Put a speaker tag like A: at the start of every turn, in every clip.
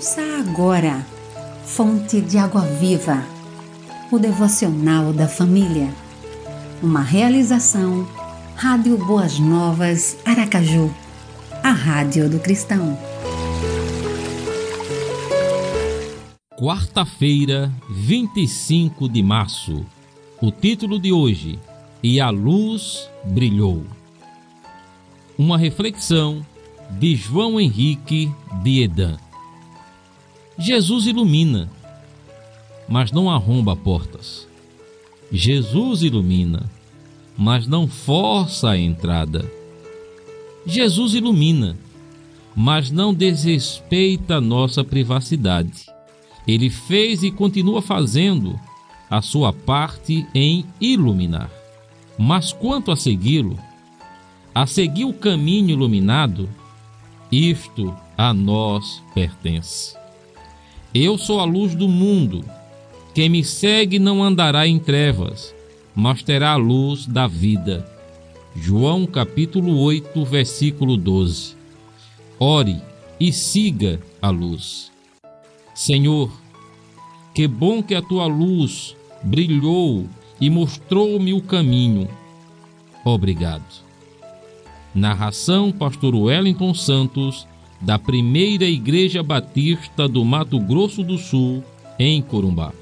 A: Ouça agora, Fonte de Água Viva, o devocional da família. Uma realização, Rádio Boas Novas, Aracaju, a Rádio do Cristão.
B: Quarta-feira, 25 de março. O título de hoje: E a luz brilhou. Uma reflexão de João Henrique de Edan. Jesus ilumina, mas não arromba portas. Jesus ilumina, mas não força a entrada. Jesus ilumina, mas não desrespeita nossa privacidade. Ele fez e continua fazendo a sua parte em iluminar. Mas quanto a segui-lo, a seguir o caminho iluminado, isto a nós pertence. Eu sou a luz do mundo. Quem me segue não andará em trevas, mas terá a luz da vida. João capítulo 8, versículo 12. Ore e siga a luz. Senhor, que bom que a tua luz brilhou e mostrou-me o caminho. Obrigado. Narração Pastor Wellington Santos da Primeira Igreja Batista do Mato Grosso do Sul, em Corumbá.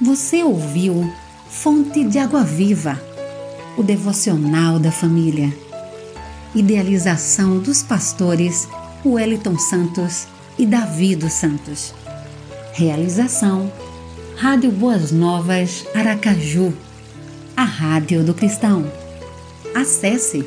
A: Você ouviu Fonte de Água Viva, o devocional da família. Idealização dos pastores Wellington Santos e Davi dos Santos. Realização Rádio Boas Novas Aracaju, a Rádio do Cristão. Acesse